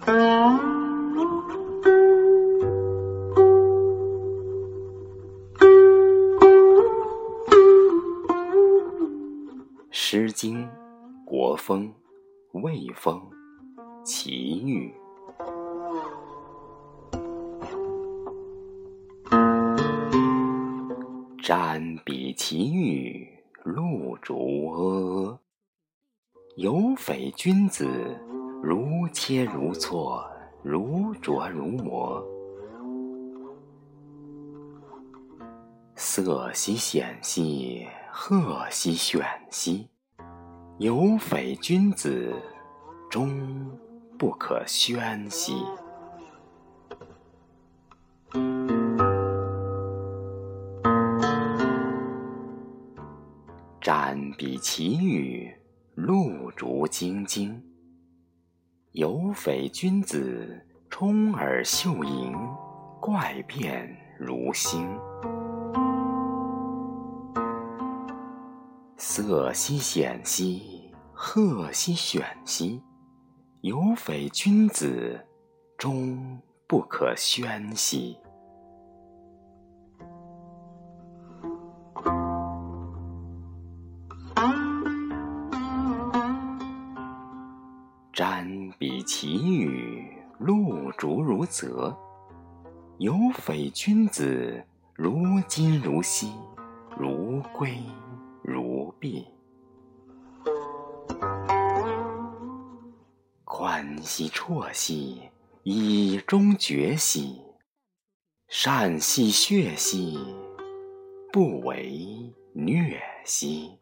《诗经·国风·魏风·齐豫》：瞻彼其域，露竹阿阿。有匪君子，如切如磋，如琢如磨。色兮显兮，赫兮选兮。有匪君子，终不可宣兮。瞻彼其域，露竹晶晶。有匪君子，充耳秀盈，怪变如星。色兮显兮，赫兮选兮。有匪君子，终不可宣兮。瞻彼其域，露竹如泽。有匪君子，如金如锡，如圭如璧。宽兮绰兮，以中绝兮。善兮谑兮，不为虐兮。